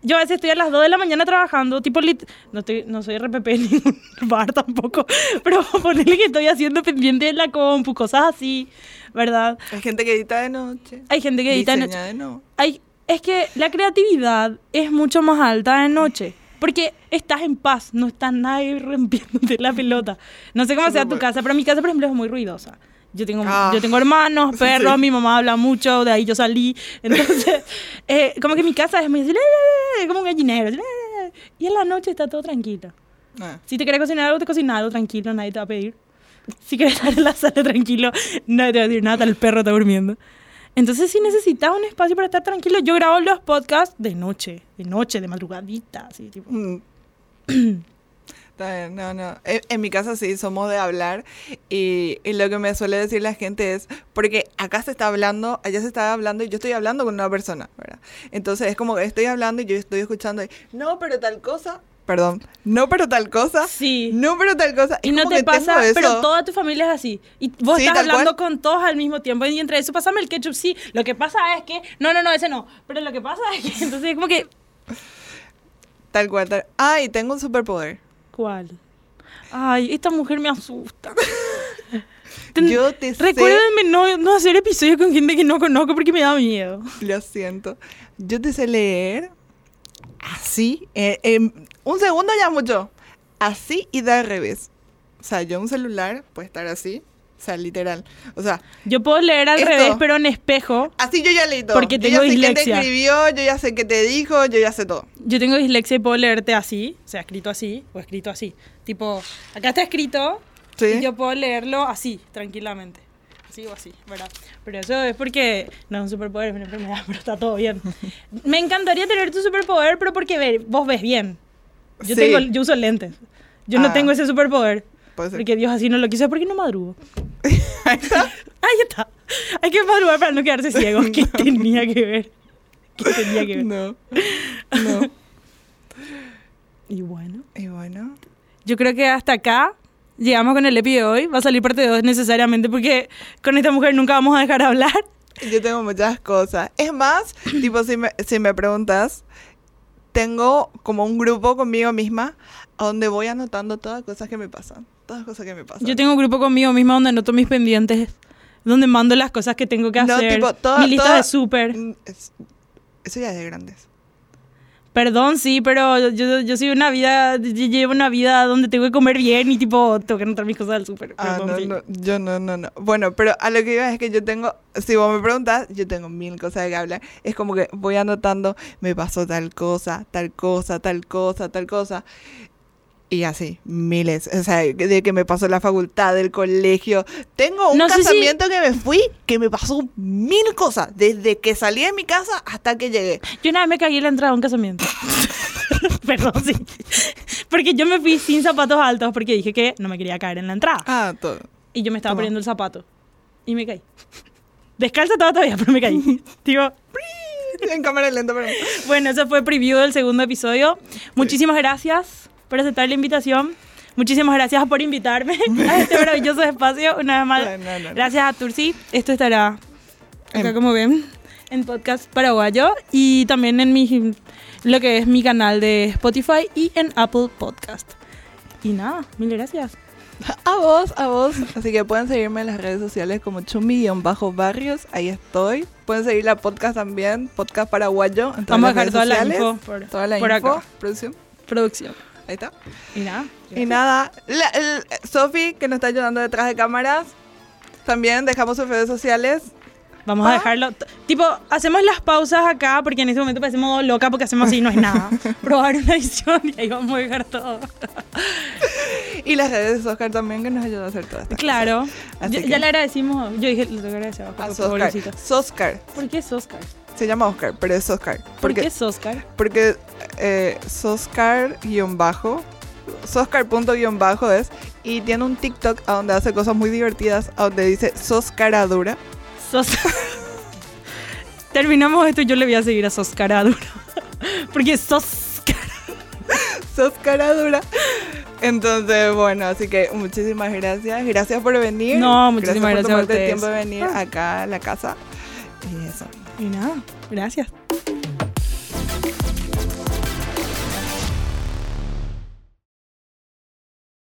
Yo a veces estoy a las 2 de la mañana trabajando, tipo, lit- no, estoy, no soy RPP en ningún bar tampoco, pero ponerle que estoy haciendo pendiente de la compu, cosas así, ¿verdad? Hay gente que edita de noche. Hay gente que edita noche. de no. Hay, es que la creatividad es mucho más alta de noche. Porque estás en paz, no está nadie rompiéndote la pelota. No sé cómo sea tu casa, pero mi casa, por ejemplo, es muy ruidosa. Yo tengo, Ah. yo tengo hermanos, perros, sí. mi mamá habla mucho, de ahí yo salí. Entonces, eh, como que mi casa es muy así, "Le, le, le", como un gallinero. así, "Le, le, le". Y en la noche está todo tranquilo. Ah. Si te quieres cocinar algo, te cocinas algo tranquilo, nadie te va a pedir. Si quieres estar en la sala tranquilo, nadie te va a decir nada, el perro está durmiendo. Entonces, si necesitas un espacio para estar tranquilo, yo grabo los podcasts de noche, de noche, de madrugadita, así, tipo. Mm. No, no. En, mi casa sí, somos de hablar y, y lo que me suele decir la gente es, porque acá se está hablando, allá se está hablando y yo estoy hablando con una persona, ¿verdad? Entonces es como que estoy hablando y yo estoy escuchando y, no, pero tal cosa, perdón, no, pero tal cosa, Sí. no, pero tal cosa. Y Es no te pasa, pero toda tu familia es así. Y vos Sí, estás hablando cual. con todos al mismo tiempo. Y entre eso, pásame el ketchup, sí. Lo que pasa es que. No, no, no, ese no. Pero lo que pasa es que. Entonces, como que. Tal cual, tal. Ah, y tengo un superpoder. ¿Cuál? Ay, esta mujer me asusta. Ten- Yo te sé- Recuérdenme no, no hacer episodios con gente que no conozco porque me da miedo. Lo siento. Yo te sé leer así. eh, en un segundo ya mucho. Así y de al revés. O sea, yo un celular puede estar así. O sea, literal. O sea, Yo puedo leer al Esto. revés, pero en espejo. así yo ya leí todo. Porque yo tengo ya sé quién te dislexia. escribió, yo ya sé qué te dijo, yo ya sé todo. Yo tengo dislexia y puedo leerte así, o sea, escrito así o escrito así. Tipo, acá está escrito Sí. y yo puedo leerlo así, tranquilamente. Así o así, ¿verdad? Pero eso es porque no es un superpoder, es una enfermedad, pero está todo bien. Me encantaría tener tu superpoder, pero porque ve- vos ves bien. Yo, Sí. tengo, yo uso lentes. Yo no Ah. tengo ese superpoder. Porque Dios así no lo quiso, porque no madrugo. Ahí está. Ahí está. Hay que madrugar para no quedarse ciego. ¿Qué tenía que ver? ¿Qué tenía que ver? No. No. Y bueno. Y bueno. Yo creo que hasta acá llegamos con el epi de hoy. Va a salir parte 2 necesariamente porque con esta mujer nunca vamos a dejar de hablar. Yo tengo muchas cosas. Es más, tipo, si me, si me preguntas, tengo como un grupo conmigo misma donde voy anotando todas las cosas que me pasan. Todas las cosas que me pasan. Yo tengo un grupo conmigo misma donde anoto mis pendientes, donde mando las cosas que tengo que No, hacer. tipo, toda- mi lista toda- de súper. Mm, es- eso ya es de grandes. Perdón, sí, pero yo, yo soy una vida, yo llevo una vida donde tengo que comer bien y tipo, tengo que anotar mis cosas del súper. Ah, no, sí. no, yo no, no, no. Bueno, pero a lo que iba es que yo tengo, si vos me preguntas, yo tengo mil cosas de que hablar. Es como que voy anotando, me pasó tal cosa, tal cosa, tal cosa, tal cosa. Y así, miles. O sea, de que me pasó la facultad, del colegio. Tengo un No si- casamiento que me fui que me pasó mil cosas. Desde que salí de mi casa hasta que llegué. Yo una vez me caí en la entrada de un casamiento. Perdón, sí. Porque yo me fui sin zapatos altos porque dije que no me quería caer en la entrada. Ah, todo. Y yo me estaba Toma. poniendo el zapato. Y me caí. Descalza toda todavía, pero me caí. Tipo, En cámara lenta, pero... bueno, ese fue preview del segundo episodio. Muchísimas gracias por aceptar la invitación. Muchísimas gracias por invitarme a este maravilloso espacio. Una vez más, No, no, no. gracias a Tursi. Esto estará acá, como ven, en podcast paraguayo y también en mi, lo que es mi canal de Spotify y en Apple Podcast. Y nada, mil gracias. A vos, a vos. Así que pueden seguirme en las redes sociales como chumi-barrios. Ahí estoy. Pueden seguir la podcast también, podcast paraguayo. En todas Vamos a dejar toda la sociales. info por, Toda la por info. acá. Producción. Producción. Ahí está. Y nada. Y nada. Sofi, que nos está ayudando detrás de cámaras. También dejamos sus redes sociales. Vamos a Ah. dejarlo. t- Tipo, hacemos las pausas acá porque en este momento parecemos loca porque hacemos así, no es nada. Probar una edición y ahí vamos a dejar todo. Y las redes de Oscar también, que nos ayudó a hacer todas estas Claro. Ya, que- ya le agradecimos. Yo dije, le agradecer a cosas. A Oscar. ¿Por qué Soscar? Se llama Oscar, pero es Soscar. ¿Por qué Soscar? Porque eh, Soscar guion bajo, Soscar punto guion bajo es, y tiene un TikTok a donde hace cosas muy divertidas, a donde dice Soscaradura. Sos... Terminamos esto y yo le voy a seguir a Soscaradura. Porque Soscar. Soscaradura. Entonces, bueno, así que muchísimas gracias. Gracias por venir. No, muchísimas gracias a por tomarte el tiempo de venir Ah. acá a la casa. Y eso. Y nada, gracias.